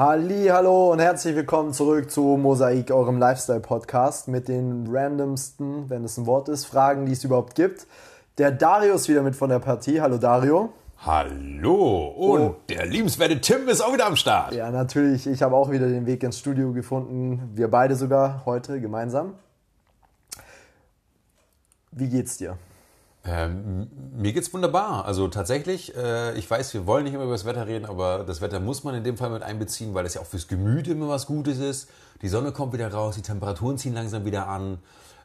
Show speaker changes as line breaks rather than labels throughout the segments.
Halli, hallo und herzlich willkommen zurück zu Mosaik, eurem Lifestyle-Podcast mit den randomsten, wenn es ein Wort ist, Fragen, die es überhaupt gibt. Der Dario ist wieder mit von der Partie. Hallo Dario.
Hallo und oh. der liebenswerte Tim ist auch wieder am Start.
Ja, natürlich. Ich habe auch wieder den Weg ins Studio gefunden. Wir beide sogar heute gemeinsam. Wie geht's dir?
Ähm, mir geht's wunderbar. Also tatsächlich, äh, ich weiß, wir wollen nicht immer über das Wetter reden, aber das Wetter muss man in dem Fall mit einbeziehen, weil es ja auch fürs Gemüt immer was Gutes ist. Die Sonne kommt wieder raus, die Temperaturen ziehen langsam wieder an.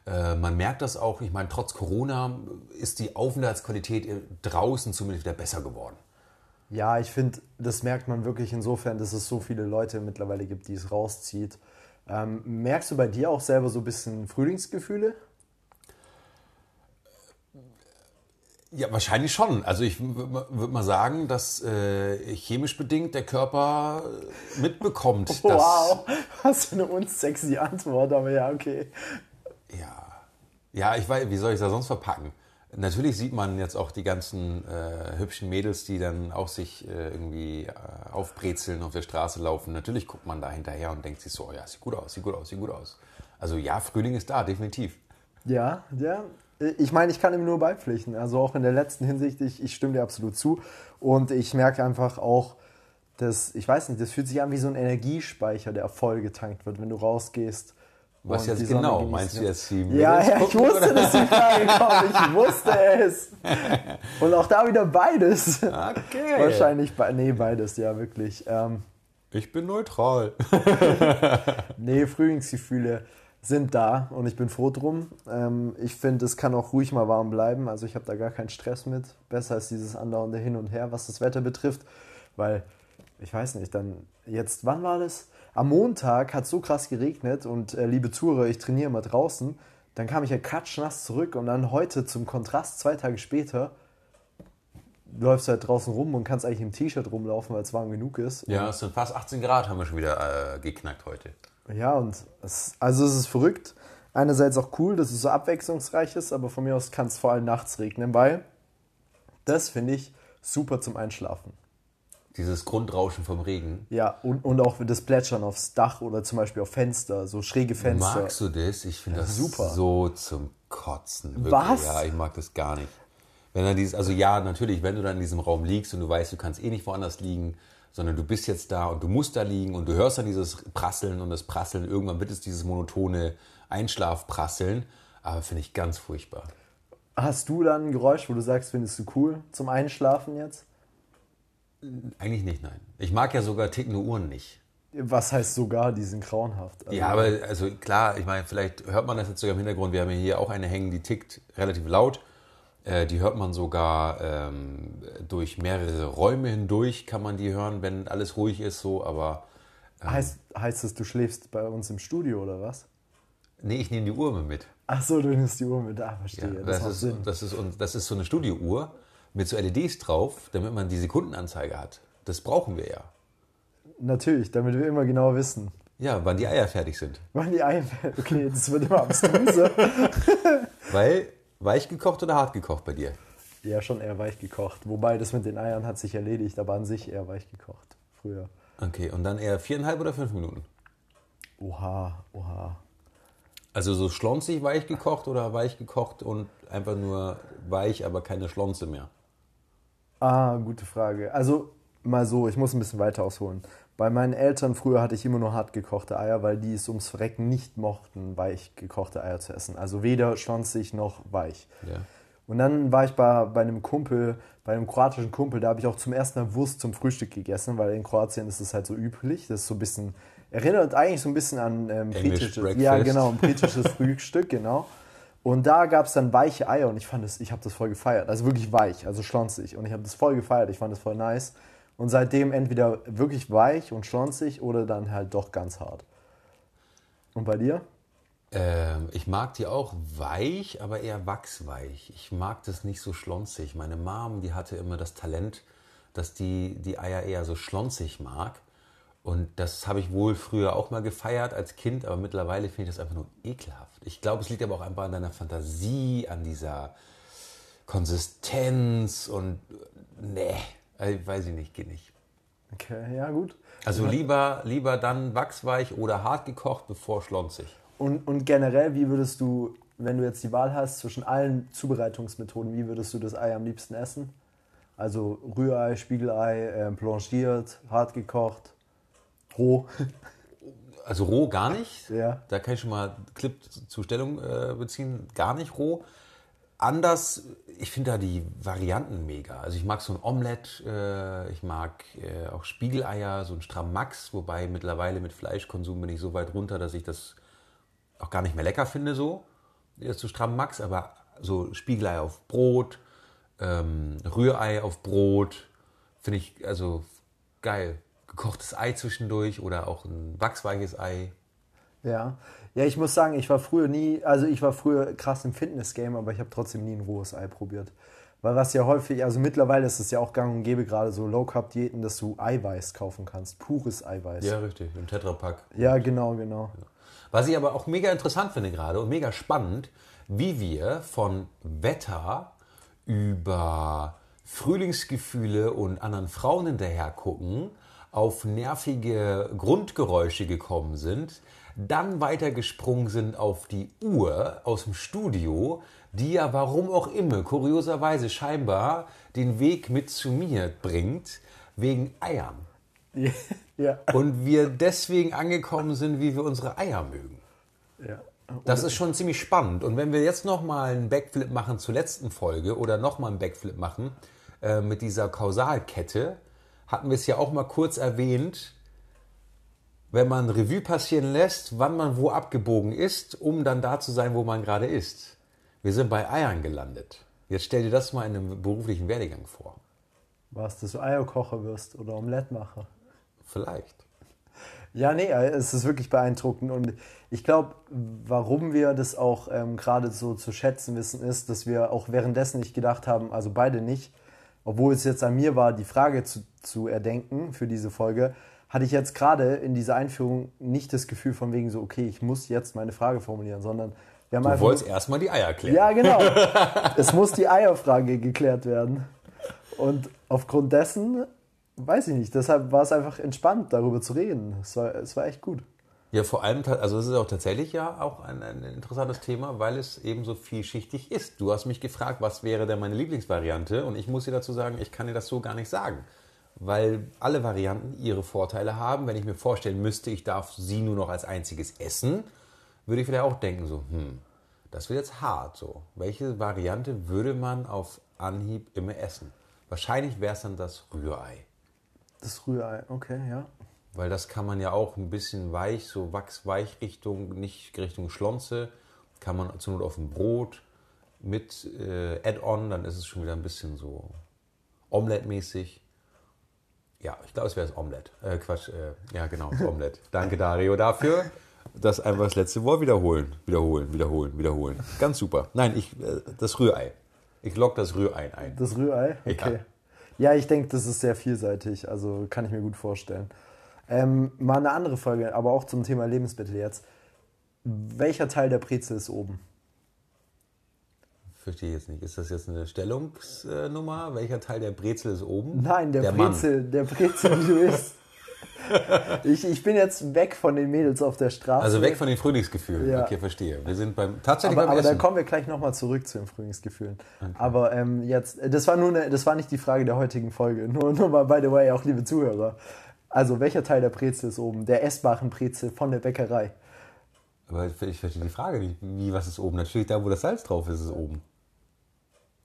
Äh, man merkt das auch, ich meine, trotz Corona ist die Aufenthaltsqualität draußen zumindest wieder besser geworden.
Ja, ich finde, das merkt man wirklich insofern, dass es so viele Leute mittlerweile gibt, die es rauszieht. Ähm, merkst du bei dir auch selber so ein bisschen Frühlingsgefühle?
Ja, wahrscheinlich schon. Also ich würde mal sagen, dass äh, chemisch bedingt der Körper mitbekommt.
Wow, was für eine unsexy Antwort, aber ja, okay.
Ja, ja, ich weiß, wie soll ich das sonst verpacken? Natürlich sieht man jetzt auch die ganzen äh, hübschen Mädels, die dann auch sich äh, irgendwie äh, aufbrezeln, auf der Straße laufen. Natürlich guckt man da hinterher und denkt sich so, oh ja, sieht gut aus, sieht gut aus, sieht gut aus. Also ja, Frühling ist da, definitiv.
Ja, ja, ich meine, ich kann ihm nur beipflichten. Also auch in der letzten Hinsicht, ich, ich stimme dir absolut zu. Und ich merke einfach auch, dass, ich weiß nicht, das fühlt sich an wie so ein Energiespeicher, der voll getankt wird, wenn du rausgehst.
Was jetzt genau? Meinst du jetzt die
Ja, ja, ich wusste, dass die Frage kommt. Ich wusste es. Und auch da wieder beides.
Okay.
Wahrscheinlich, nee, beides, ja, wirklich. Ähm,
ich bin neutral.
nee, Frühlingsgefühle sind da und ich bin froh drum. Ähm, ich finde, es kann auch ruhig mal warm bleiben. Also ich habe da gar keinen Stress mit. Besser als dieses andauernde Hin und Her, was das Wetter betrifft. Weil, ich weiß nicht, dann jetzt, wann war das? Am Montag hat es so krass geregnet und äh, liebe Zuhörer, ich trainiere mal draußen. Dann kam ich ja katschnass zurück und dann heute zum Kontrast, zwei Tage später, läufst du halt draußen rum und kannst eigentlich im T-Shirt rumlaufen, weil es warm genug ist.
Ja, es sind fast 18 Grad, haben wir schon wieder äh, geknackt heute.
Ja, und es, also es ist verrückt. Einerseits auch cool, dass es so abwechslungsreich ist, aber von mir aus kann es vor allem nachts regnen, weil das finde ich super zum Einschlafen.
Dieses Grundrauschen vom Regen.
Ja, und, und auch das Plätschern aufs Dach oder zum Beispiel auf Fenster, so schräge Fenster.
Magst du das? Ich finde ja, das super. so zum Kotzen. Wirklich.
Was?
Ja, ich mag das gar nicht. Wenn dann dieses, also ja, natürlich, wenn du dann in diesem Raum liegst und du weißt, du kannst eh nicht woanders liegen, sondern du bist jetzt da und du musst da liegen und du hörst dann dieses Prasseln und das Prasseln. Irgendwann wird es dieses monotone Einschlafprasseln, aber finde ich ganz furchtbar.
Hast du dann ein Geräusch, wo du sagst, findest du cool zum Einschlafen jetzt?
Eigentlich nicht, nein. Ich mag ja sogar tickende Uhren nicht.
Was heißt sogar, die sind grauenhaft.
Also ja, aber also klar, ich meine, vielleicht hört man das jetzt sogar im Hintergrund. Wir haben ja hier auch eine hängen, die tickt relativ laut. Äh, die hört man sogar ähm, durch mehrere Räume hindurch, kann man die hören, wenn alles ruhig ist, so, aber.
Ähm, heißt, heißt das, du schläfst bei uns im Studio oder was?
Nee, ich nehme die Uhr mit.
Ach so, du nimmst die Uhr mit, ah, verstehe.
Ja, das, das, ist, Sinn. Das, ist, das ist so eine Studiouhr mit so LEDs drauf, damit man die Sekundenanzeige hat. Das brauchen wir ja.
Natürlich, damit wir immer genau wissen.
Ja, wann die Eier fertig sind.
Wann die Eier fertig Okay, das wird immer abstruser.
Weil Weich gekocht oder hart gekocht bei dir?
Ja, schon eher weich gekocht. Wobei das mit den Eiern hat sich erledigt, aber an sich eher weich gekocht. Früher.
Okay, und dann eher viereinhalb oder fünf Minuten?
Oha, oha.
Also so schlonzig weich gekocht oder weich gekocht und einfach nur weich, aber keine Schlonze mehr?
Ah, gute Frage. Also mal so, ich muss ein bisschen weiter ausholen. Bei meinen Eltern früher hatte ich immer nur hart gekochte Eier, weil die es ums Verrecken nicht mochten, weich gekochte Eier zu essen. Also weder schlonzig noch weich.
Ja.
Und dann war ich bei, bei einem Kumpel, bei einem kroatischen Kumpel, da habe ich auch zum ersten Mal Wurst zum Frühstück gegessen, weil in Kroatien ist es halt so üblich. Das ist so ein bisschen, erinnert eigentlich so ein bisschen an ähm, britisches, ja genau, ein britisches Frühstück, genau. Und da gab es dann weiche Eier und ich fand das, ich habe das voll gefeiert. Also wirklich weich, also schlonzig. Und ich habe das voll gefeiert, ich fand das voll nice. Und seitdem entweder wirklich weich und schlonzig oder dann halt doch ganz hart. Und bei dir?
Ähm, ich mag die auch weich, aber eher wachsweich. Ich mag das nicht so schlonzig. Meine Mom, die hatte immer das Talent, dass die die Eier eher so schlonzig mag. Und das habe ich wohl früher auch mal gefeiert als Kind, aber mittlerweile finde ich das einfach nur ekelhaft. Ich glaube, es liegt aber auch einfach an deiner Fantasie, an dieser Konsistenz und nee, also, weiß ich nicht, geht nicht.
Okay, ja gut.
Also lieber, lieber dann wachsweich oder hart gekocht, bevor schlonzig.
Und, und generell, wie würdest du, wenn du jetzt die Wahl hast zwischen allen Zubereitungsmethoden, wie würdest du das Ei am liebsten essen? Also Rührei, Spiegelei, äh, blanchiert, hart gekocht, roh.
Also roh gar nicht.
Ja.
Da kann ich schon mal Clip zur Stellung äh, beziehen. Gar nicht roh. Anders, ich finde da die Varianten mega. Also ich mag so ein Omelett, äh, ich mag äh, auch Spiegeleier, so ein Strammax, wobei mittlerweile mit Fleischkonsum bin ich so weit runter, dass ich das auch gar nicht mehr lecker finde so, jetzt so Strammax, aber so Spiegelei auf Brot, ähm, Rührei auf Brot, finde ich also geil. Gekochtes Ei zwischendurch oder auch ein wachsweiches Ei.
Ja. Ja, ich muss sagen, ich war früher nie, also ich war früher krass im Fitness-Game, aber ich habe trotzdem nie ein rohes Ei probiert. Weil was ja häufig, also mittlerweile ist es ja auch gang und gäbe, gerade so Low-Carb-Diäten, dass du Eiweiß kaufen kannst, pures Eiweiß.
Ja, richtig, im Tetrapack.
Ja, genau, genau.
Was ich aber auch mega interessant finde gerade und mega spannend, wie wir von Wetter über Frühlingsgefühle und anderen Frauen hinterher gucken, auf nervige Grundgeräusche gekommen sind, dann weitergesprungen sind auf die Uhr aus dem Studio, die ja warum auch immer, kurioserweise scheinbar, den Weg mit zu mir bringt, wegen Eiern.
Ja.
Und wir deswegen angekommen sind, wie wir unsere Eier mögen.
ja.
Das ist schon ziemlich spannend. Und wenn wir jetzt nochmal einen Backflip machen zur letzten Folge oder nochmal einen Backflip machen äh, mit dieser Kausalkette, hatten wir es ja auch mal kurz erwähnt, wenn man Revue passieren lässt, wann man wo abgebogen ist, um dann da zu sein, wo man gerade ist. Wir sind bei Eiern gelandet. Jetzt stell dir das mal in einem beruflichen Werdegang vor.
Was, dass du Eierkocher wirst oder Omelettmacher?
Vielleicht.
Ja, nee, äh, es ist wirklich beeindruckend. Und ich glaube, warum wir das auch ähm, gerade so zu schätzen wissen, ist, dass wir auch währenddessen nicht gedacht haben, also beide nicht, obwohl es jetzt an mir war, die Frage zu, zu erdenken für diese Folge, hatte ich jetzt gerade in dieser Einführung nicht das Gefühl von wegen so, okay, ich muss jetzt meine Frage formulieren, sondern wir haben
Du
einfach.
wolltest erstmal die Eier klären.
Ja, genau. es muss die Eierfrage geklärt werden. Und aufgrund dessen, weiß ich nicht, deshalb war es einfach entspannt, darüber zu reden. Es war, es war echt gut.
Ja, vor allem, also es ist auch tatsächlich ja auch ein, ein interessantes Thema, weil es eben so vielschichtig ist. Du hast mich gefragt, was wäre denn meine Lieblingsvariante und ich muss dir dazu sagen, ich kann dir das so gar nicht sagen. Weil alle Varianten ihre Vorteile haben. Wenn ich mir vorstellen müsste, ich darf sie nur noch als einziges essen, würde ich vielleicht auch denken, so, hm, das wird jetzt hart. So. Welche Variante würde man auf Anhieb immer essen? Wahrscheinlich wäre es dann das Rührei.
Das Rührei, okay, ja.
Weil das kann man ja auch ein bisschen weich, so wachsweich Richtung, nicht Richtung Schlonze, kann man zur Not auf dem Brot mit äh, Add-on, dann ist es schon wieder ein bisschen so Omelette-mäßig. Ja, ich glaube, es wäre das Omelette. Äh, Quatsch, äh, ja genau, das Omelette. Danke Dario dafür. Das einfach das letzte Wort wiederholen, wiederholen, wiederholen, wiederholen. Ganz super. Nein, ich, äh, das Rührei. Ich lock das Rührei ein.
Das Rührei? Okay. Ja, ich denke, das ist sehr vielseitig, also kann ich mir gut vorstellen. Ähm, mal eine andere Folge, aber auch zum Thema Lebensmittel jetzt. Welcher Teil der Brezel ist oben?
Verstehe jetzt nicht. Ist das jetzt eine Stellungsnummer? Welcher Teil der Brezel ist oben?
Nein, der,
Mann.
Brezel, der Brezel, wie du isst. Ich, ich bin jetzt weg von den Mädels auf der Straße.
Also weg von den Frühlingsgefühlen.
Ja.
Okay, verstehe. Wir sind beim tatsächlich
aber,
beim
aber da kommen wir gleich nochmal zurück zu den Frühlingsgefühlen. Aber ähm, jetzt, das war nur eine, das war nicht die Frage der heutigen Folge. Nur, nur mal, by the way, auch liebe Zuhörer. Also, welcher Teil der Brezel ist oben? Der essbaren Brezel von der Bäckerei.
Aber ich ich verstehe die Frage nicht. Wie, was ist oben? Natürlich da, wo das Salz drauf ist, ist es oben.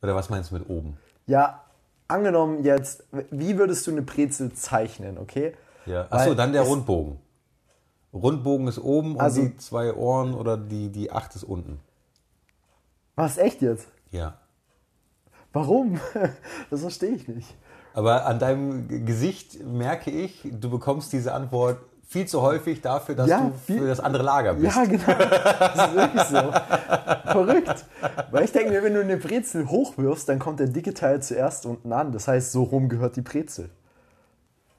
Oder was meinst du mit oben?
Ja, angenommen jetzt, wie würdest du eine Brezel zeichnen, okay?
Ja. Achso, dann der Rundbogen. Rundbogen ist oben
Also-
und die zwei Ohren oder die, die acht ist unten.
Was, echt jetzt?
Ja.
Warum? Das verstehe ich nicht.
Aber an deinem Gesicht merke ich, du bekommst diese Antwort viel zu häufig dafür, dass
Ja,
du
viel-
für das andere Lager bist.
Ja, genau. Das ist wirklich so. Verrückt. Weil ich denke mir, wenn du eine Brezel hochwirfst, dann kommt der dicke Teil zuerst unten an. Das heißt, so rum gehört die Brezel.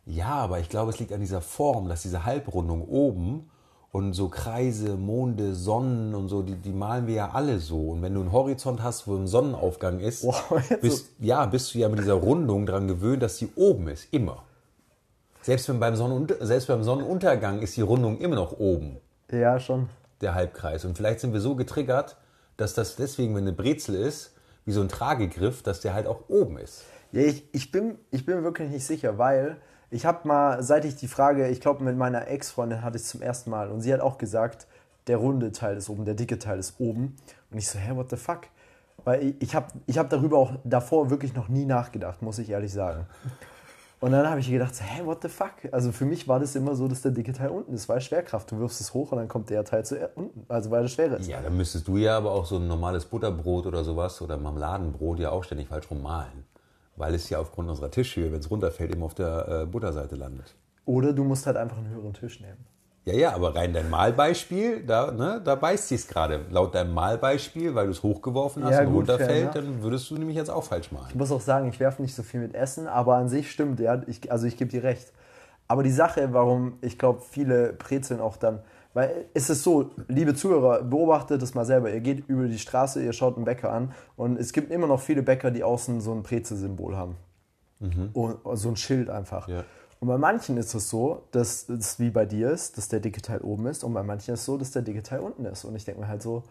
Ja, aber ich glaube, es liegt an dieser Form, dass diese Halbrundung oben und so Kreise, Monde, Sonnen und so, die, die malen wir ja alle so. Und wenn du einen Horizont hast, wo ein Sonnenaufgang ist,
Wow,
bist, ja, bist du ja mit dieser Rundung dran gewöhnt, dass die oben ist, immer. Selbst beim, Sonnenunter selbst beim Sonnenuntergang ist die Rundung immer noch oben.
Ja, schon.
Der Halbkreis. Und vielleicht sind wir so getriggert, dass das deswegen, wenn eine Brezel ist, wie so ein Tragegriff, dass der halt auch oben ist.
Ja, ich, ich, bin, ich bin mir wirklich nicht sicher, weil ich habe mal, seit ich die Frage, ich glaube mit meiner Ex-Freundin hatte ich zum ersten Mal und sie hat auch gesagt, der runde Teil ist oben, der dicke Teil ist oben. Und ich so, hä, what the fuck? Weil ich, ich habe ich hab darüber auch davor wirklich noch nie nachgedacht, muss ich ehrlich sagen. Und dann habe ich gedacht, hä, what the fuck? Also für mich war das immer so, dass der dicke Teil unten ist, weil Schwerkraft. Du wirfst es hoch und dann kommt der Teil zu unten, also weil er schwerer ist.
Ja, dann müsstest du ja aber auch so ein normales Butterbrot oder sowas oder Marmeladenbrot ja auch ständig falsch rummalen. Weil es ja aufgrund unserer Tischhöhe, wenn es runterfällt, eben auf der äh, Butterseite landet.
Oder du musst halt einfach einen höheren Tisch nehmen.
Ja, ja, aber rein dein Malbeispiel, da, ne, da beißt sie es gerade. Laut deinem Malbeispiel, weil du es hochgeworfen hast
Ja,
und
gut,
runterfällt,
fair,
dann würdest du nämlich jetzt auch falsch malen.
Ich muss auch sagen, ich werfe nicht so viel mit Essen, aber an sich stimmt, ja, ich, also ich gebe dir recht. Aber die Sache, warum ich glaube, viele Brezeln auch dann, weil es ist so, liebe Zuhörer, beobachtet es mal selber. Ihr geht über die Straße, ihr schaut einen Bäcker an und es gibt immer noch viele Bäcker, die außen so ein Brezelsymbol haben. Und so ein Schild einfach.
Ja.
Und bei manchen ist es so, dass es wie bei dir ist, dass der dicke Teil oben ist und bei manchen ist es so, dass der dicke Teil unten ist. Und ich denke mir halt so,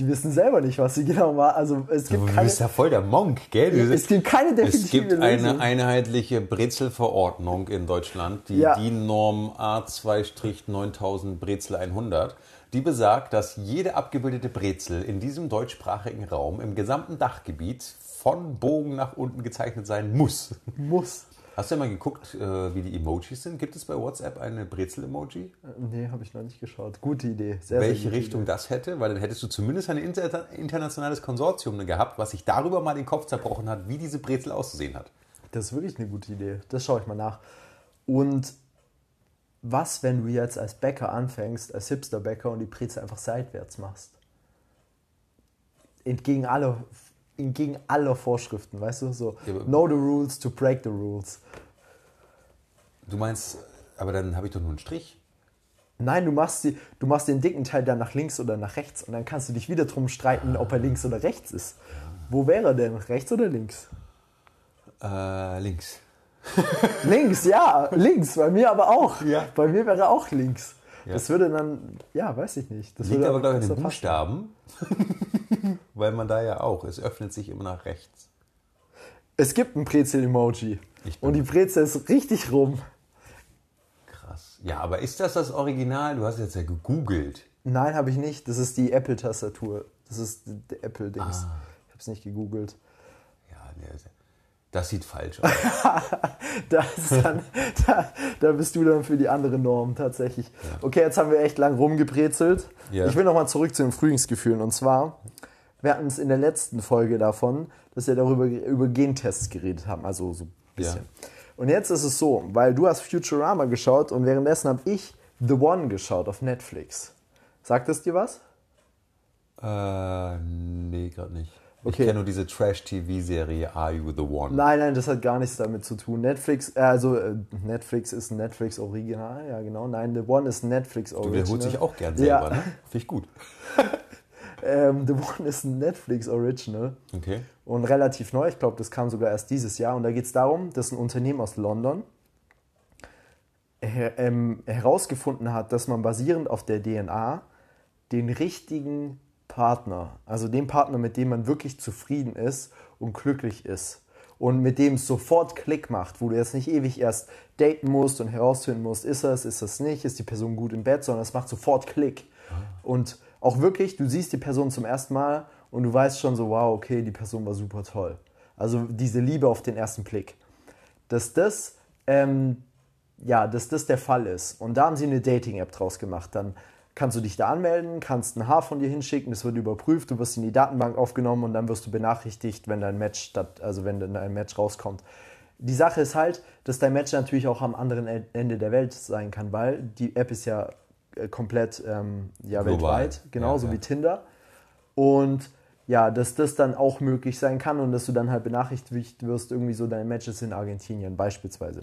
die wissen selber nicht, was sie genau machen. Also es gibt
Du
keine,
bist ja voll der Monk, gell? Du
es gibt keine
Es
definitive
gibt eine
Lösung.
einheitliche Brezelverordnung in Deutschland, die
Ja.
DIN-Norm A2-9000 Brezel 100, die besagt, dass jede abgebildete Brezel in diesem deutschsprachigen Raum im gesamten Dachgebiet von Bogen nach unten gezeichnet sein muss.
Muss.
Hast du ja mal geguckt, äh, wie die Emojis sind? Gibt es bei WhatsApp eine Brezel-Emoji?
Nee, habe ich noch nicht geschaut. Gute Idee. Sehr,
Welche
sehr
Richtung das hätte? Weil dann hättest du zumindest ein inter internationales Konsortium gehabt, was sich darüber mal den Kopf zerbrochen hat, wie diese Brezel auszusehen hat.
Idee. Das ist wirklich eine gute Idee. Das schaue ich mal nach. Und was, wenn du jetzt als Bäcker anfängst, als Hipster-Bäcker und die Brezel einfach seitwärts machst? Entgegen aller, entgegen aller Vorschriften, weißt du? So,
Ja,
know the rules to break the rules.
Du meinst, aber dann habe ich doch nur einen Strich.
Nein, du machst, die, du machst den dicken Teil dann nach links oder nach rechts und dann kannst du dich wieder drum streiten, ob er links oder rechts ist. Wo wäre er denn? Rechts oder links?
Äh, links.
Links, ja, links. Bei mir aber auch.
Ja.
Bei mir wäre auch links.
Ja.
Das würde dann, ja, weiß ich nicht. Das
Liegt
würde
aber, glaube ich, an den. Buchstaben. Weil man da ja auch, es öffnet sich immer nach rechts.
Es gibt ein Brezel-Emoji. Und die Brezel ist richtig rum.
Krass. Ja, aber ist das das Original? Du hast jetzt ja gegoogelt.
Nein, habe ich nicht. Das ist die Apple-Tastatur. Das ist der Apple-Dings.
Ah.
Ich habe es nicht gegoogelt.
Ja, der- das sieht falsch aus.
Da, ist dann, da, da bist du dann für die andere Norm tatsächlich. Okay, jetzt haben wir echt lang rumgebrezelt.
Ja.
Ich will nochmal zurück zu den Frühlingsgefühlen. Und zwar, wir hatten es in der letzten Folge davon, dass wir darüber über Gentests geredet haben. Also so ein bisschen. Und jetzt ist es so, weil du hast Futurama geschaut und währenddessen habe ich The One geschaut auf Netflix. Sagt es dir was?
äh, nee, gerade nicht. Ich
Okay.
kenne nur diese Trash-TV-Serie Are You the One?
Nein, nein, das hat gar nichts damit zu tun. Netflix, äh, also äh, Netflix ist ein Netflix Original, ja genau. Nein, The One ist Netflix
Du
Original.
wiederholst dich auch gern
Ja.
selber, ne? Finde ich gut.
Ähm, The One ist ein Netflix Original
Okay.
und relativ neu. Ich glaube, das kam sogar erst dieses Jahr. Und da geht es darum, dass ein Unternehmen aus London her ähm, herausgefunden hat, dass man basierend auf der DNA den richtigen Partner, also den Partner, mit dem man wirklich zufrieden ist und glücklich ist und mit dem es sofort Klick macht, wo du jetzt nicht ewig erst daten musst und herausfinden musst, ist das, ist das nicht, ist die Person gut im Bett, sondern es macht sofort Klick. Und auch wirklich, du siehst die Person zum ersten Mal und du weißt schon so, wow, okay, die Person war super toll. Also diese Liebe auf den ersten Blick. Dass das, ähm, ja, dass das der Fall ist. Und da haben sie eine Dating-App draus gemacht. Dann kannst du dich da anmelden, kannst ein Haar von dir hinschicken, das wird überprüft, du wirst in die Datenbank aufgenommen und dann wirst du benachrichtigt, wenn dein Match statt, also wenn dann ein Match rauskommt. Die Sache ist halt, dass dein Match natürlich auch am anderen Ende der Welt sein kann, weil die App ist ja äh, komplett ähm, ja,
Global.
weltweit, genauso
Ja, ja.
wie Tinder. Und ja, dass das dann auch möglich sein kann und dass du dann halt benachrichtigt wirst, irgendwie so deine Matches in Argentinien beispielsweise.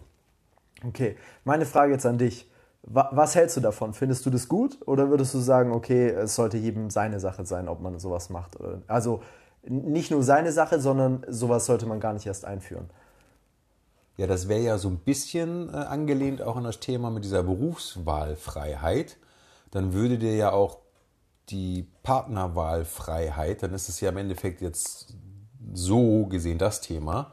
Okay, meine Frage jetzt an dich. Wa- Was hältst du davon? Findest du das gut oder würdest du sagen, okay, es sollte jedem seine Sache sein, ob man sowas macht? Also nicht nur seine Sache, sondern sowas sollte man gar nicht erst einführen.
Ja, das wäre ja so ein bisschen äh, angelehnt auch an das Thema mit dieser Berufswahlfreiheit. Dann würde dir ja auch die Partnerwahlfreiheit, dann ist es ja im Endeffekt jetzt so gesehen das Thema,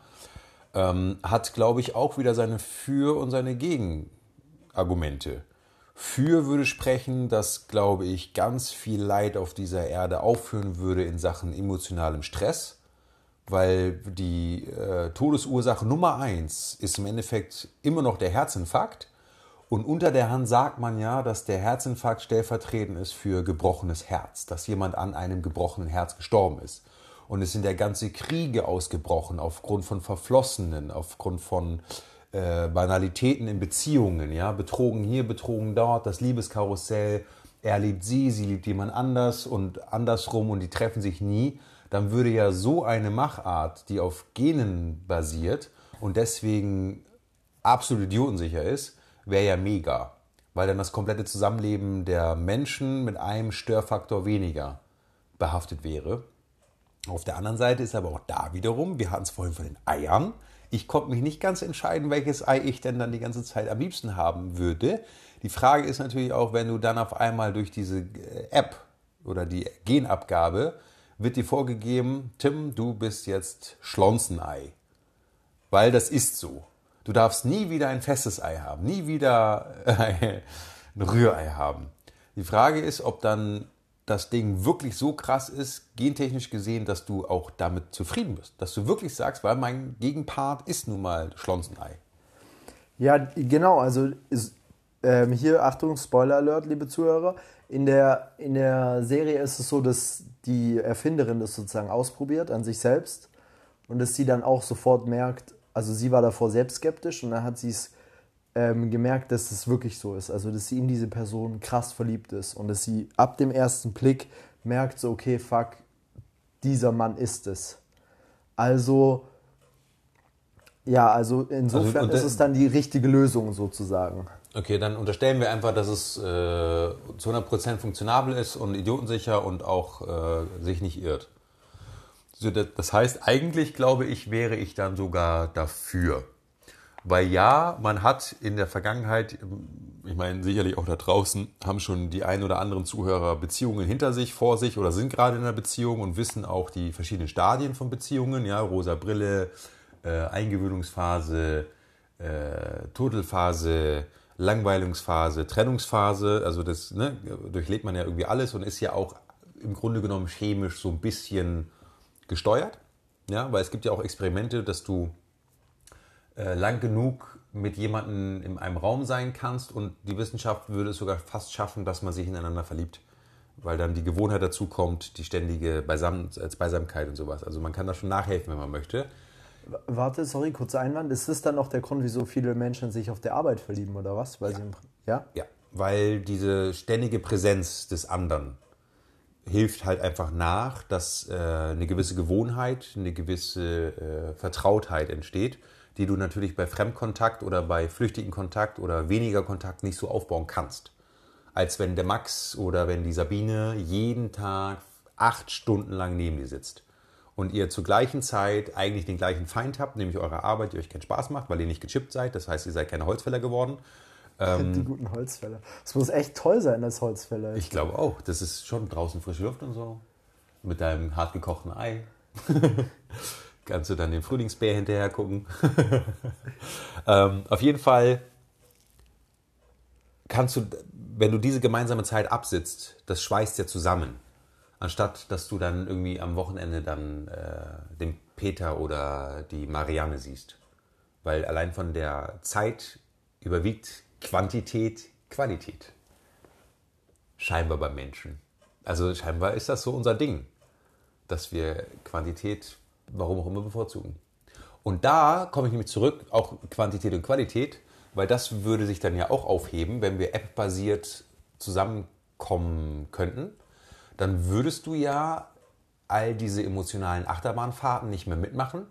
ähm, hat, glaube ich, auch wieder seine Für- und seine Gegenargumente. Für würde sprechen, dass, glaube ich, ganz viel Leid auf dieser Erde aufhören würde in Sachen emotionalem Stress weil die äh, Todesursache Nummer eins ist im Endeffekt immer noch der Herzinfarkt. Und unter der Hand sagt man ja, dass der Herzinfarkt stellvertretend ist für gebrochenes Herz, dass jemand an einem gebrochenen Herz gestorben ist. Und es sind ja ganze Kriege ausgebrochen aufgrund von Verflossenen, aufgrund von äh, Banalitäten in Beziehungen, ja, betrogen hier, betrogen dort, das Liebeskarussell, er liebt sie, sie liebt jemand anders und andersrum und die treffen sich nie dann würde ja so eine Machart, die auf Genen basiert und deswegen absolut idiotensicher ist, wäre ja mega. Weil dann das komplette Zusammenleben der Menschen mit einem Störfaktor weniger behaftet wäre. Auf der anderen Seite ist aber auch da wiederum, wir hatten es vorhin von den Eiern, ich konnte mich nicht ganz entscheiden, welches Ei ich denn dann die ganze Zeit am liebsten haben würde. Die Frage ist natürlich auch, wenn du dann auf einmal durch diese äh, App oder die Genabgabe wird dir vorgegeben, Tim, du bist jetzt Schlonzenei. Weil das ist so. Du darfst nie wieder ein festes Ei haben, nie wieder ein Rührei haben. Die Frage ist, ob dann das Ding wirklich so krass ist, gentechnisch gesehen, dass du auch damit zufrieden bist. Dass du wirklich sagst, weil mein Gegenpart ist nun mal Schlonzenei.
Ja, genau. Also ist, ähm, hier, Achtung, Spoiler Alert, liebe Zuhörer. In der, in der Serie ist es so, dass die Erfinderin das sozusagen ausprobiert an sich selbst und dass sie dann auch sofort merkt, also sie war davor selbst skeptisch und dann hat sie es ähm, gemerkt, dass es wirklich so ist. Also dass sie in diese Person krass verliebt ist und dass sie ab dem ersten Blick merkt, so okay, fuck, dieser Mann ist es. Also ja, also insofern also, ist es dann die richtige Lösung sozusagen.
Okay, dann unterstellen wir einfach, dass es äh, zu 100% funktionabel ist und idiotensicher und auch äh, sich nicht irrt. Das heißt, eigentlich glaube ich, wäre ich dann sogar dafür. Weil ja, man hat in der Vergangenheit, ich meine sicherlich auch da draußen, haben schon die ein oder anderen Zuhörer Beziehungen hinter sich, vor sich oder sind gerade in einer Beziehung und wissen auch die verschiedenen Stadien von Beziehungen, ja, rosa Brille, äh, Eingewöhnungsphase, äh, Turtelphase, Langweilungsphase, Trennungsphase, also das ne, durchlebt man ja irgendwie alles und ist ja auch im Grunde genommen chemisch so ein bisschen gesteuert. Ja, weil es gibt ja auch Experimente, dass du äh, lang genug mit jemandem in einem Raum sein kannst und die Wissenschaft würde es sogar fast schaffen, dass man sich ineinander verliebt. Weil dann die Gewohnheit dazu kommt, die ständige Beisam Beisamkeit und sowas. Also man kann da schon nachhelfen, wenn man möchte.
Warte, sorry, kurzer Einwand. Ist das dann auch der Grund, wieso viele Menschen sich auf der Arbeit verlieben oder was? Weil
ja.
Sie,
ja? Ja, weil diese ständige Präsenz des anderen hilft halt einfach nach, dass äh, eine gewisse Gewohnheit, eine gewisse äh, Vertrautheit entsteht, die du natürlich bei Fremdkontakt oder bei flüchtigen Kontakt oder weniger Kontakt nicht so aufbauen kannst. Als wenn der Max oder wenn die Sabine jeden Tag acht Stunden lang neben dir sitzt und ihr zur gleichen Zeit eigentlich den gleichen Feind habt, nämlich eure Arbeit, die euch keinen Spaß macht, weil ihr nicht gechippt seid. Das heißt, ihr seid keine Holzfäller geworden.
Ähm, die guten Holzfäller. Es muss echt toll sein als Holzfäller.
Ich glaube auch. Das ist schon draußen frische Luft und so. Mit deinem hart gekochten Ei. Kannst du dann den Frühlingsbär hinterher gucken. ähm, auf jeden Fall kannst du, wenn du diese gemeinsame Zeit absitzt, das schweißt ja zusammen anstatt dass du dann irgendwie am Wochenende dann äh, den Peter oder die Marianne siehst. Weil allein von der Zeit überwiegt Quantität Qualität. Scheinbar beim Menschen. Also scheinbar ist das so unser Ding, dass wir Quantität, warum auch immer, bevorzugen. Und da komme ich nämlich zurück, auch Quantität und Qualität, weil das würde sich dann ja auch aufheben, wenn wir app-basiert zusammenkommen könnten dann würdest du ja all diese emotionalen Achterbahnfahrten nicht mehr mitmachen.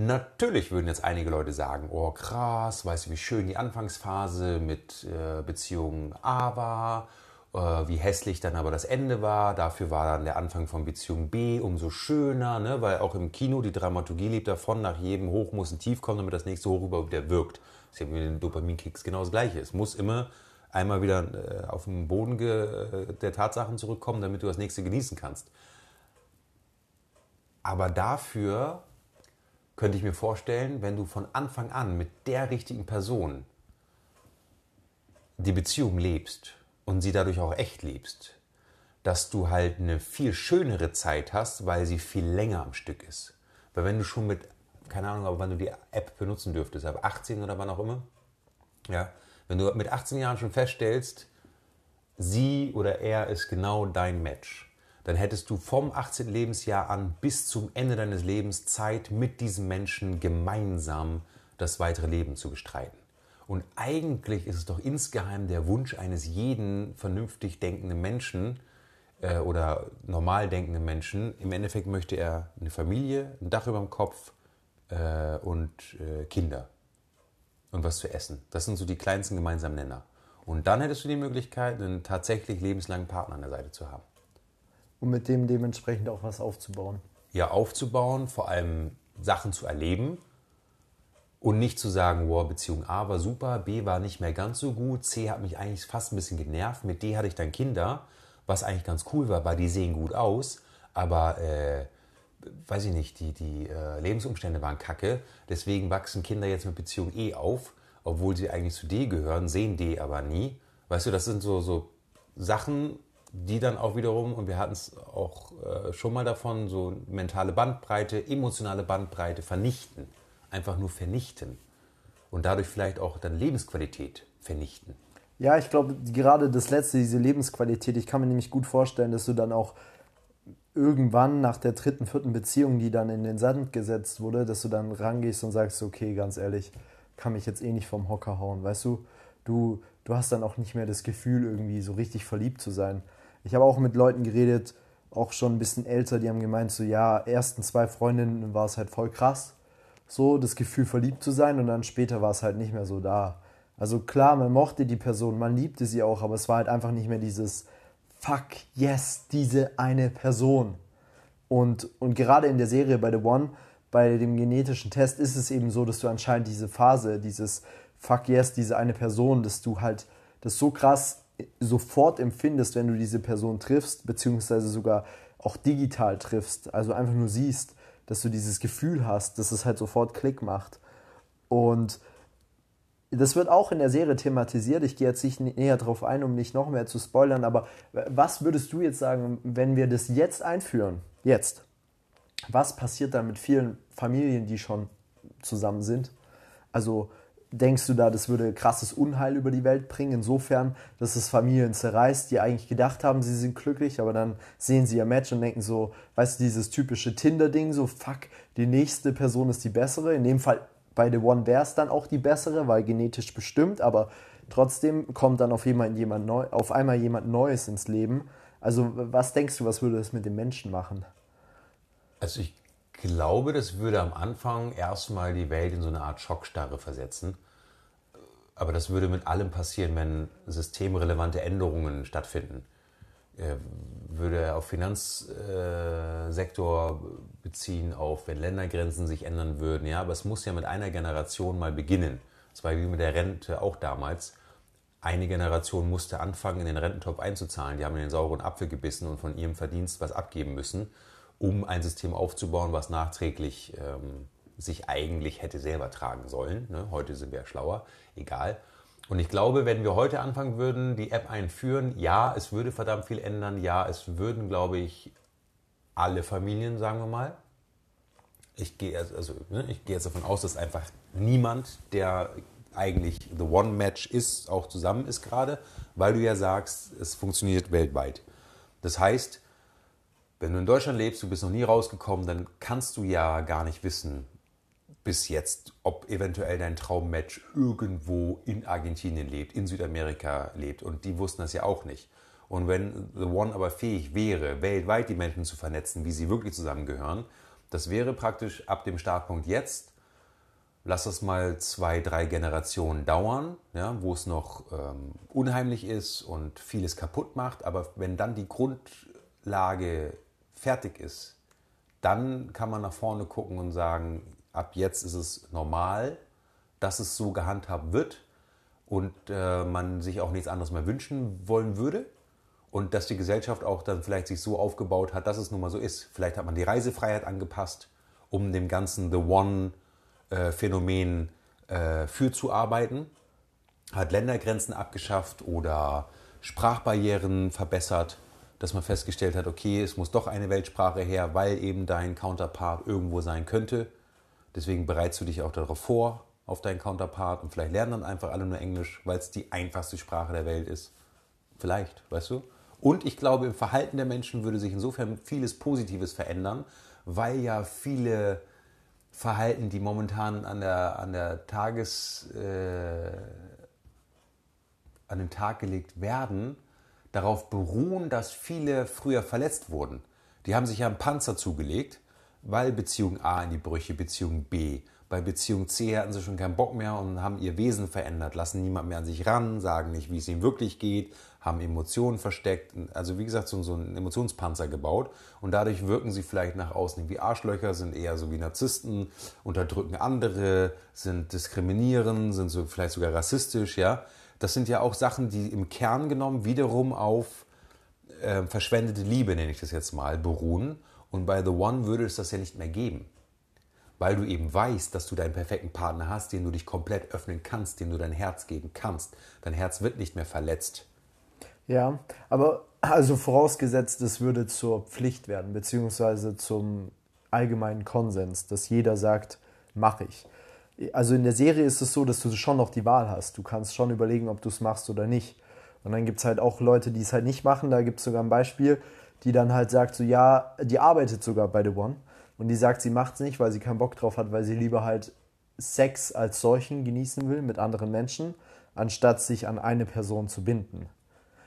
Natürlich würden jetzt einige Leute sagen, oh krass, weißt du, wie schön die Anfangsphase mit äh, Beziehungen A war äh, wie hässlich dann aber das Ende war. Dafür war dann der Anfang von Beziehung B umso schöner, ne? weil auch im Kino die Dramaturgie lebt davon, nach jedem Hoch muss ein Tief kommen, damit das nächste Hoch über wieder wirkt. Das ist ja mit den Dopaminkicks genau das Gleiche. Es muss immer einmal wieder äh, auf den Boden der Tatsachen zurückkommen, damit du das nächste genießen kannst. Aber dafür könnte ich mir vorstellen, wenn du von Anfang an mit der richtigen Person die Beziehung lebst und sie dadurch auch echt lebst, dass du halt eine viel schönere Zeit hast, weil sie viel länger am Stück ist. Weil wenn du schon mit, keine Ahnung, wann du die App benutzen dürftest, ab 18 oder wann auch immer, ja, wenn du mit 18 Jahren schon feststellst, sie oder er ist genau dein Match, dann hättest du vom 18. Lebensjahr an bis zum Ende deines Lebens Zeit, mit diesem Menschen gemeinsam das weitere Leben zu bestreiten. Und eigentlich ist es doch insgeheim der Wunsch eines jeden vernünftig denkenden Menschen äh, oder normal denkenden Menschen. Im Endeffekt möchte er eine Familie, ein Dach über dem Kopf äh, und äh, Kinder und was zu essen. Das sind so die kleinsten gemeinsamen Nenner. Und dann hättest du die Möglichkeit, einen tatsächlich lebenslangen Partner an der Seite zu haben.
Und mit dem dementsprechend auch was aufzubauen.
Ja, aufzubauen, vor allem Sachen zu erleben und nicht zu sagen, wow, Beziehung A war super, B war nicht mehr ganz so gut, C hat mich eigentlich fast ein bisschen genervt, mit D hatte ich dann Kinder, was eigentlich ganz cool war, weil die sehen gut aus, aber äh, weiß ich nicht, die, die äh, Lebensumstände waren kacke, deswegen wachsen Kinder jetzt mit Beziehung E auf, obwohl sie eigentlich zu D gehören, sehen D aber nie. Weißt du, das sind so, so Sachen, die dann auch wiederum, und wir hatten es auch äh, schon mal davon, so mentale Bandbreite, emotionale Bandbreite vernichten einfach nur vernichten und dadurch vielleicht auch dann Lebensqualität vernichten.
Ja, ich glaube, gerade das letzte, diese Lebensqualität, ich kann mir nämlich gut vorstellen, dass du dann auch irgendwann nach der dritten, vierten Beziehung, die dann in den Sand gesetzt wurde, dass du dann rangehst und sagst, okay, ganz ehrlich, kann mich jetzt eh nicht vom Hocker hauen, weißt du? Du, du hast dann auch nicht mehr das Gefühl, irgendwie so richtig verliebt zu sein. Ich habe auch mit Leuten geredet, auch schon ein bisschen älter, die haben gemeint, so ja, ersten zwei Freundinnen war es halt voll krass, so das Gefühl verliebt zu sein und dann später war es halt nicht mehr so da. Also klar, man mochte die Person, man liebte sie auch, aber es war halt einfach nicht mehr dieses Fuck, yes, diese eine Person. Und, und gerade in der Serie bei The One, bei dem genetischen Test ist es eben so, dass du anscheinend diese Phase, dieses Fuck, yes, diese eine Person, dass du halt das so krass sofort empfindest, wenn du diese Person triffst, beziehungsweise sogar auch digital triffst, also einfach nur siehst, dass du dieses Gefühl hast, dass es halt sofort Klick macht. Und das wird auch in der Serie thematisiert. Ich gehe jetzt nicht näher darauf ein, um nicht noch mehr zu spoilern, aber was würdest du jetzt sagen, wenn wir das jetzt einführen? Jetzt. Was passiert dann mit vielen Familien, die schon zusammen sind? Also denkst du da, das würde krasses Unheil über die Welt bringen, insofern, dass es Familien zerreißt, die eigentlich gedacht haben, sie sind glücklich, aber dann sehen sie ihr Match und denken so, weißt du, dieses typische Tinder-Ding, so fuck, die nächste Person ist die bessere. In dem Fall bei The One wäre es dann auch die bessere, weil genetisch bestimmt, aber trotzdem kommt dann auf, jemand, jemand neu, auf einmal jemand Neues ins Leben. Also was denkst du, was würde das mit den Menschen machen?
Also ich glaube, das würde am Anfang erstmal die Welt in so eine Art Schockstarre versetzen. Aber das würde mit allem passieren, wenn systemrelevante Änderungen stattfinden. Würde er auf Finanzsektor beziehen, auf wenn Ländergrenzen sich ändern würden. Ja, aber es muss ja mit einer Generation mal beginnen. Das war wie mit der Rente auch damals. Eine Generation musste anfangen, in den Rententopf einzuzahlen. Die haben in den sauren Apfel gebissen und von ihrem Verdienst was abgeben müssen um ein System aufzubauen, was nachträglich ähm, sich eigentlich hätte selber tragen sollen. Ne? Heute sind wir schlauer, egal. Und ich glaube, wenn wir heute anfangen würden, die App einführen, ja, es würde verdammt viel ändern. Ja, es würden, glaube ich, alle Familien, sagen wir mal. Ich gehe also, ne, ich gehe jetzt davon aus, dass einfach niemand, der eigentlich The One Match ist, auch zusammen ist gerade, weil du ja sagst, es funktioniert weltweit. Das heißt, wenn du in Deutschland lebst, du bist noch nie rausgekommen, dann kannst du ja gar nicht wissen, bis jetzt, ob eventuell dein Traummatch irgendwo in Argentinien lebt, in Südamerika lebt. Und die wussten das ja auch nicht. Und wenn The One aber fähig wäre, weltweit die Menschen zu vernetzen, wie sie wirklich zusammengehören, das wäre praktisch ab dem Startpunkt jetzt lass das mal zwei, drei Generationen dauern, ja, wo es noch ähm, unheimlich ist und vieles kaputt macht. Aber wenn dann die Grundlage fertig ist, dann kann man nach vorne gucken und sagen, ab jetzt ist es normal, dass es so gehandhabt wird und äh, man sich auch nichts anderes mehr wünschen wollen würde. Und dass die Gesellschaft auch dann vielleicht sich so aufgebaut hat, dass es nun mal so ist. Vielleicht hat man die Reisefreiheit angepasst, um dem ganzen The One-Phänomen äh, für zu arbeiten. Hat Ländergrenzen abgeschafft oder Sprachbarrieren verbessert, dass man festgestellt hat, okay, es muss doch eine Weltsprache her, weil eben dein Counterpart irgendwo sein könnte. Deswegen bereitest du dich auch darauf vor, auf deinen Counterpart und vielleicht lernen dann einfach alle nur Englisch, weil es die einfachste Sprache der Welt ist. Vielleicht, weißt du? Und ich glaube, im Verhalten der Menschen würde sich insofern vieles Positives verändern, weil ja viele Verhalten, die momentan an der, an der Tages, äh, an den Tag gelegt werden, darauf beruhen, dass viele früher verletzt wurden. Die haben sich ja einen Panzer zugelegt, weil Beziehung A in die Brüche, Beziehung B. Bei Beziehung C hatten sie schon keinen Bock mehr und haben ihr Wesen verändert, lassen niemand mehr an sich ran, sagen nicht, wie es ihnen wirklich geht, haben Emotionen versteckt, also wie gesagt, so, einen Emotionspanzer gebaut und dadurch wirken sie vielleicht nach außen wie Arschlöcher, sind eher so wie Narzissten, unterdrücken andere, sind diskriminierend, sind so vielleicht sogar rassistisch, ja. Das sind ja auch Sachen, die im Kern genommen wiederum auf äh, verschwendete Liebe, nenne ich das jetzt mal, beruhen. Und bei The One würde es das ja nicht mehr geben. Weil du eben weißt, dass du deinen perfekten Partner hast, den du dich komplett öffnen kannst, dem du dein Herz geben kannst. Dein Herz wird nicht mehr verletzt.
Ja, aber also vorausgesetzt, es würde zur Pflicht werden, beziehungsweise zum allgemeinen Konsens, dass jeder sagt, mache ich. Also in der Serie ist es so, dass du schon noch die Wahl hast. Du kannst schon überlegen, ob du es machst oder nicht. Und dann gibt es halt auch Leute, die es halt nicht machen. Da gibt es sogar ein Beispiel, die dann halt sagt, so ja, die arbeitet sogar bei The One. Und die sagt, sie macht es nicht, weil sie keinen Bock drauf hat, weil sie lieber halt Sex als solchen genießen will mit anderen Menschen, anstatt sich an eine Person zu binden.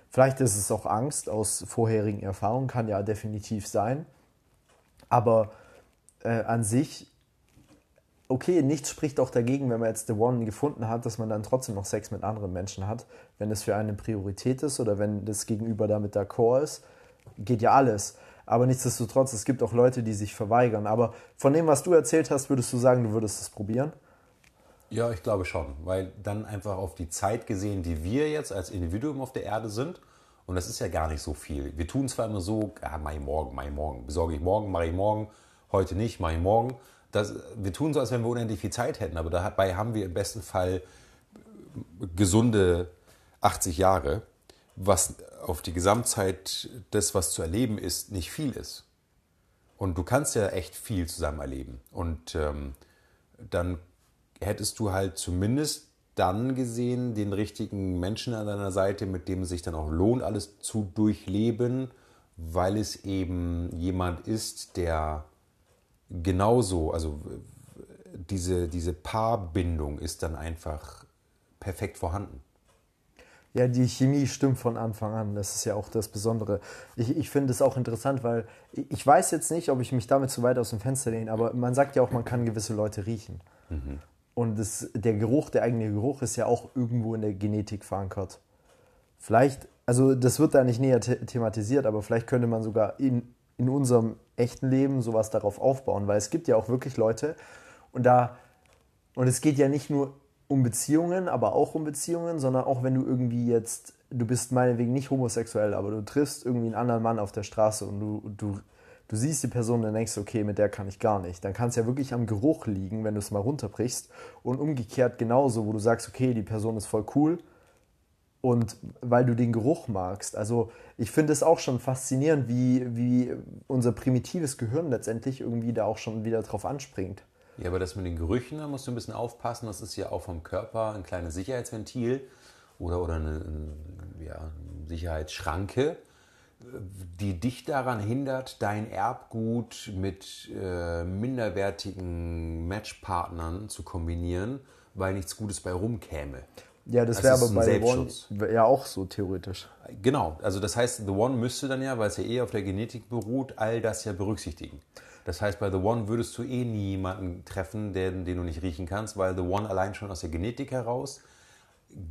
Vielleicht ist es auch Angst aus vorherigen Erfahrungen, kann ja definitiv sein. Aber äh, an sich, okay, nichts spricht auch dagegen, wenn man jetzt The One gefunden hat, dass man dann trotzdem noch Sex mit anderen Menschen hat, wenn es für eine Priorität ist oder wenn das Gegenüber damit d'accord ist. Geht ja alles. Aber nichtsdestotrotz, es gibt auch Leute, die sich verweigern. Aber von dem, was du erzählt hast, würdest du sagen, du würdest es probieren?
Ja, ich glaube schon, weil dann einfach auf die Zeit gesehen, die wir jetzt als Individuum auf der Erde sind, und das ist ja gar nicht so viel. Wir tun zwar immer so, ja, mach ich morgen, mach ich morgen, besorge ich morgen, mache ich morgen, heute nicht, mache ich morgen. Das, wir tun so, als wenn wir unendlich viel Zeit hätten, aber dabei haben wir im besten Fall gesunde 80 Jahre, was auf die Gesamtzeit des, was zu erleben ist, nicht viel ist. Und du kannst ja echt viel zusammen erleben. Und ähm, dann hättest du halt zumindest dann gesehen den richtigen Menschen an deiner Seite, mit dem es sich dann auch lohnt, alles zu durchleben, weil es eben jemand ist, der genauso, also diese, diese Paarbindung ist dann einfach perfekt vorhanden.
Ja, die Chemie stimmt von Anfang an. Das ist ja auch das Besondere. Ich, ich finde es auch interessant, weil ich weiß jetzt nicht, ob ich mich damit zu weit aus dem Fenster lehne, aber man sagt ja auch, man kann gewisse Leute riechen. Mhm. Und das, der Geruch, der eigene Geruch ist ja auch irgendwo in der Genetik verankert. Vielleicht, also das wird da nicht näher thematisiert, aber vielleicht könnte man sogar in, in unserem echten Leben sowas darauf aufbauen, weil es gibt ja auch wirklich Leute und da, und es geht ja nicht nur um Beziehungen, aber auch um Beziehungen, sondern auch wenn du irgendwie jetzt, du bist meinetwegen nicht homosexuell, aber du triffst irgendwie einen anderen Mann auf der Straße und du, du, du siehst die Person und denkst, okay, mit der kann ich gar nicht. Dann kann es ja wirklich am Geruch liegen, wenn du es mal runterbrichst. Und umgekehrt genauso, wo du sagst, okay, die Person ist voll cool und weil du den Geruch magst. Also ich finde es auch schon faszinierend, wie, wie unser primitives Gehirn letztendlich irgendwie da auch schon wieder drauf anspringt.
Ja, aber das mit den Gerüchen, da musst du ein bisschen aufpassen. Das ist ja auch vom Körper ein kleines Sicherheitsventil oder, oder eine, ja, Sicherheitsschranke, die dich daran hindert, dein Erbgut mit äh, minderwertigen Matchpartnern zu kombinieren, weil nichts Gutes bei rumkäme.
Ja, das, das wäre aber bei The One ja auch so theoretisch.
Genau, also das heißt, The One müsste dann ja, weil es ja eh auf der Genetik beruht, all das ja berücksichtigen. Das heißt, bei The One würdest du eh nie jemanden treffen, den, den du nicht riechen kannst, weil The One allein schon aus der Genetik heraus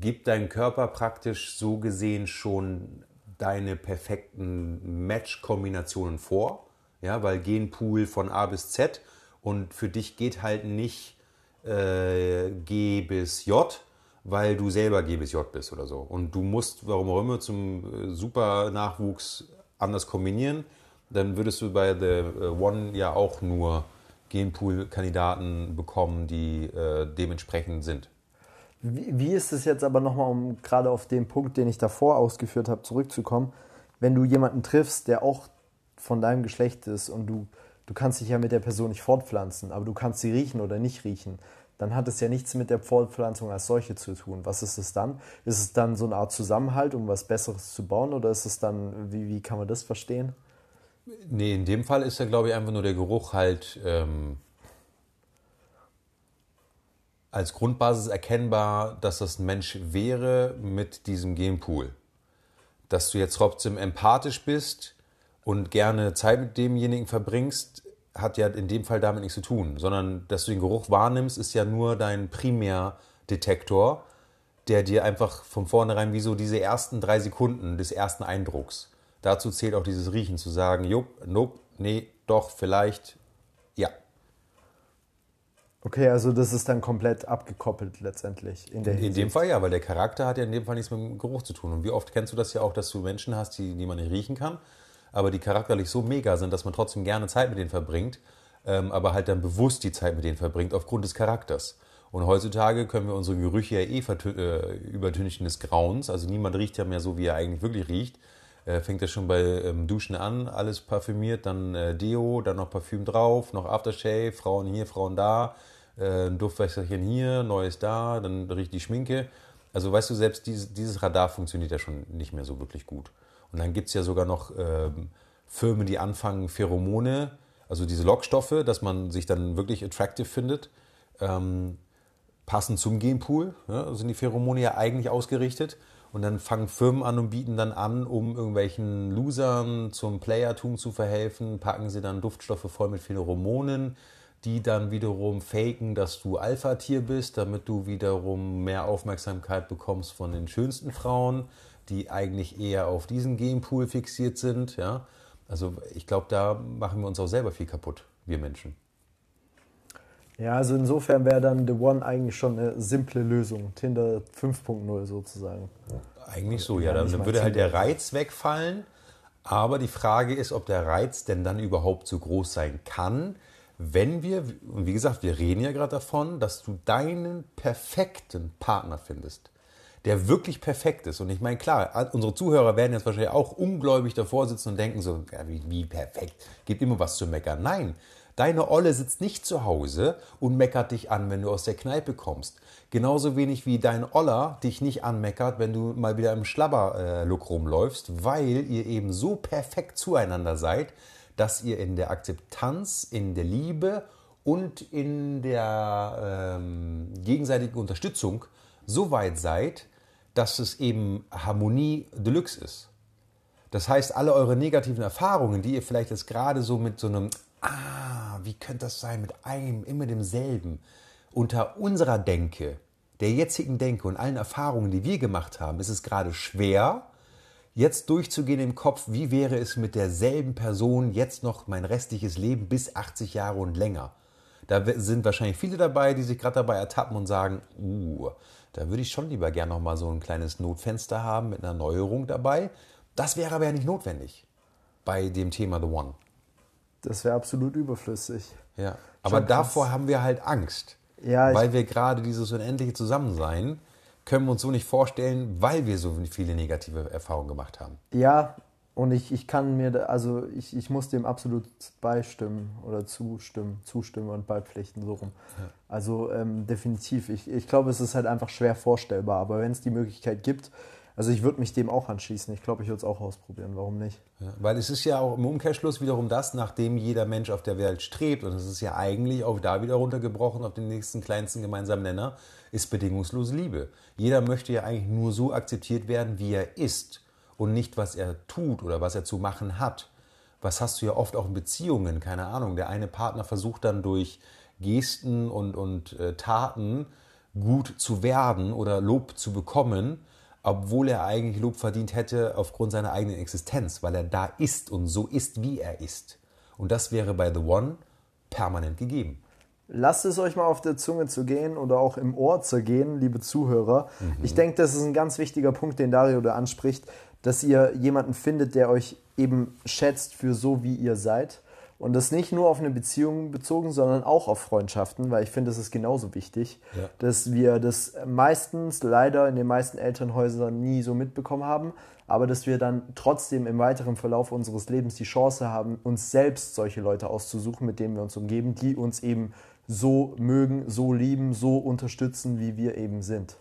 gibt dein Körper praktisch so gesehen schon deine perfekten Match-Kombinationen vor. Ja, weil Genpool von A bis Z und für dich geht halt nicht äh, G bis J, weil du selber G bis J bist oder so. Und du musst, warum auch immer, zum äh, super Nachwuchs anders kombinieren. Dann würdest du bei The äh, One ja auch nur Genpool-Kandidaten bekommen, die äh, dementsprechend sind.
Wie, wie ist es jetzt aber nochmal, um gerade auf den Punkt, den ich davor ausgeführt habe, zurückzukommen, wenn du jemanden triffst, der auch von deinem Geschlecht ist und du, du kannst dich ja mit der Person nicht fortpflanzen, aber du kannst sie riechen oder nicht riechen, dann hat es ja nichts mit der Fortpflanzung als solche zu tun. Was ist es dann? Ist es dann so eine Art Zusammenhalt, um was Besseres zu bauen oder ist es dann, wie, wie kann man das verstehen?
Nee, in dem Fall ist ja, glaube ich, einfach nur der Geruch halt ähm, als Grundbasis erkennbar, dass das ein Mensch wäre mit diesem Genpool. Dass du jetzt trotzdem empathisch bist und gerne Zeit mit demjenigen verbringst, hat ja in dem Fall damit nichts zu tun, sondern dass du den Geruch wahrnimmst, ist ja nur dein Primärdetektor, der dir einfach von vornherein wie so diese ersten drei Sekunden des ersten Eindrucks. Dazu zählt auch dieses Riechen, zu sagen, jupp, nope, nee, doch, vielleicht, ja.
Okay, also das ist dann komplett abgekoppelt letztendlich.
In, in dem Fall ja, weil der Charakter hat ja in dem Fall nichts mit dem Geruch zu tun. Und wie oft kennst du das ja auch, dass du Menschen hast, die, die man nicht riechen kann, aber die charakterlich so mega sind, dass man trotzdem gerne Zeit mit denen verbringt, ähm, aber halt dann bewusst die Zeit mit denen verbringt aufgrund des Charakters. Und heutzutage können wir unsere Gerüche ja eh äh, übertünchen des Grauens. Also niemand riecht ja mehr so, wie er eigentlich wirklich riecht. Äh, fängt ja schon bei ähm, Duschen an, alles parfümiert, dann äh, Deo, dann noch Parfüm drauf, noch Aftershave, Frauen hier, Frauen da, äh, ein Duftwässerchen hier, neues da, dann riecht die Schminke. Also weißt du, selbst dieses, dieses Radar funktioniert ja schon nicht mehr so wirklich gut. Und dann gibt es ja sogar noch ähm, Firmen, die anfangen, Pheromone, also diese Lockstoffe, dass man sich dann wirklich attractive findet, ähm, passend zum Genpool, ja, sind die Pheromone ja eigentlich ausgerichtet. Und dann fangen Firmen an und bieten dann an, um irgendwelchen Losern zum Playertum zu verhelfen, packen sie dann Duftstoffe voll mit Pheromonen, die dann wiederum faken, dass du Alpha-Tier bist, damit du wiederum mehr Aufmerksamkeit bekommst von den schönsten Frauen, die eigentlich eher auf diesen Genpool fixiert sind. Ja? Also ich glaube, da machen wir uns auch selber viel kaputt, wir Menschen.
Ja, also insofern wäre dann The One eigentlich schon eine simple Lösung. Tinder 5.0 sozusagen.
Eigentlich so, ja. Dann würde halt der Reiz wegfallen. Aber die Frage ist, ob der Reiz denn dann überhaupt so groß sein kann, wenn wir, und wie gesagt, wir reden ja gerade davon, dass du deinen perfekten Partner findest, der wirklich perfekt ist. Und ich meine, klar, unsere Zuhörer werden jetzt wahrscheinlich auch ungläubig davor sitzen und denken so, ja, wie, wie perfekt, gibt immer was zu meckern. Nein, Deine Olle sitzt nicht zu Hause und meckert dich an, wenn du aus der Kneipe kommst. Genauso wenig wie dein Oller dich nicht anmeckert, wenn du mal wieder im Schlabberlook rumläufst, weil ihr eben so perfekt zueinander seid, dass ihr in der Akzeptanz, in der Liebe und in der ähm, gegenseitigen Unterstützung so weit seid, dass es eben Harmonie Deluxe ist. Das heißt, alle eure negativen Erfahrungen, die ihr vielleicht jetzt gerade so mit so einem, ah, wie könnte das sein, mit einem, immer demselben, unter unserer Denke, der jetzigen Denke und allen Erfahrungen, die wir gemacht haben, ist es gerade schwer, jetzt durchzugehen im Kopf, wie wäre es mit derselben Person jetzt noch mein restliches Leben bis 80 Jahre und länger. Da sind wahrscheinlich viele dabei, die sich gerade dabei ertappen und sagen, uh, da würde ich schon lieber gern noch mal so ein kleines Notfenster haben mit einer Neuerung dabei, das wäre aber ja nicht notwendig bei dem Thema The One.
Das wäre absolut überflüssig.
Ja, aber Schon davor krass. haben wir halt Angst. Ja, weil wir gerade dieses unendliche Zusammensein können wir uns so nicht vorstellen, weil wir so viele negative Erfahrungen gemacht haben.
Ja, und ich, ich kann mir, also ich, ich muss dem absolut beistimmen oder zustimmen, zustimmen und beipflichten, so rum. Ja. Also ähm, definitiv. Ich, ich glaube, es ist halt einfach schwer vorstellbar, aber wenn es die Möglichkeit gibt, also ich würde mich dem auch anschließen. Ich glaube, ich würde es auch ausprobieren. Warum nicht?
Ja, weil es ist ja auch im Umkehrschluss wiederum das, nachdem jeder Mensch auf der Welt strebt. Und es ist ja eigentlich auch da wieder runtergebrochen auf den nächsten kleinsten gemeinsamen Nenner, ist bedingungslose Liebe. Jeder möchte ja eigentlich nur so akzeptiert werden, wie er ist und nicht, was er tut oder was er zu machen hat. was hast du ja oft auch in Beziehungen, keine Ahnung. Der eine Partner versucht dann durch Gesten und, und äh, Taten gut zu werden oder Lob zu bekommen, obwohl er eigentlich Lob verdient hätte aufgrund seiner eigenen Existenz, weil er da ist und so ist, wie er ist. Und das wäre bei The One permanent gegeben.
Lasst es euch mal auf der Zunge zu gehen oder auch im Ohr zu gehen, liebe Zuhörer. Mhm. Ich denke, das ist ein ganz wichtiger Punkt, den Dario da anspricht, dass ihr jemanden findet, der euch eben schätzt für so, wie ihr seid. Und das nicht nur auf eine Beziehung bezogen, sondern auch auf Freundschaften, weil ich finde, das ist genauso wichtig, ja. dass wir das meistens leider in den meisten Elternhäusern nie so mitbekommen haben, aber dass wir dann trotzdem im weiteren Verlauf unseres Lebens die Chance haben, uns selbst solche Leute auszusuchen, mit denen wir uns umgeben, die uns eben so mögen, so lieben, so unterstützen, wie wir eben sind.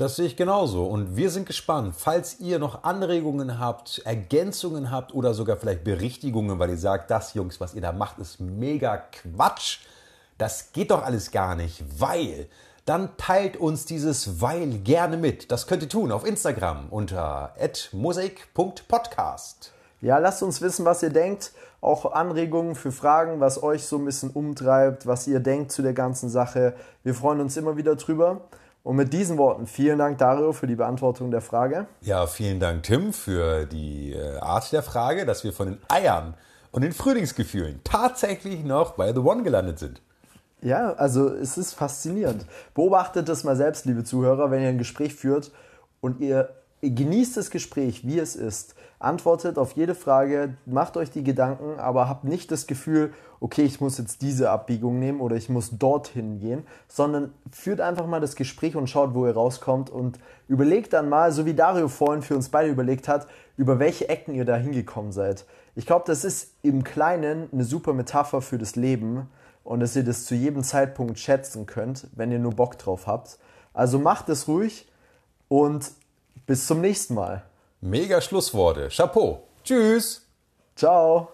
Das sehe ich genauso. Und wir sind gespannt. Falls ihr noch Anregungen habt, Ergänzungen habt oder sogar vielleicht Berichtigungen, weil ihr sagt, das Jungs, was ihr da macht, ist mega Quatsch. Das geht doch alles gar nicht, weil. Dann teilt uns dieses Weil gerne mit. Das könnt ihr tun auf Instagram unter mosaik.podcast.
Ja, lasst uns wissen, was ihr denkt. Auch Anregungen für Fragen, was euch so ein bisschen umtreibt, was ihr denkt zu der ganzen Sache. Wir freuen uns immer wieder drüber. Und mit diesen Worten vielen Dank, Dario, für die Beantwortung der Frage.
Ja, vielen Dank, Tim, für die äh, Art der Frage, dass wir von den Eiern und den Frühlingsgefühlen tatsächlich noch bei The One gelandet sind.
Ja, also es ist faszinierend. Beobachtet das mal selbst, liebe Zuhörer, wenn ihr ein Gespräch führt und ihr genießt das Gespräch, wie es ist. Antwortet auf jede Frage, macht euch die Gedanken, aber habt nicht das Gefühl, okay, ich muss jetzt diese Abbiegung nehmen oder ich muss dorthin gehen, sondern führt einfach mal das Gespräch und schaut, wo ihr rauskommt und überlegt dann mal, so wie Dario vorhin für uns beide überlegt hat, über welche Ecken ihr da hingekommen seid. Ich glaube, das ist im Kleinen eine super Metapher für das Leben und dass ihr das zu jedem Zeitpunkt schätzen könnt, wenn ihr nur Bock drauf habt. Also macht es ruhig und bis zum nächsten Mal.
Mega Schlussworte. Chapeau. Tschüss.
Ciao.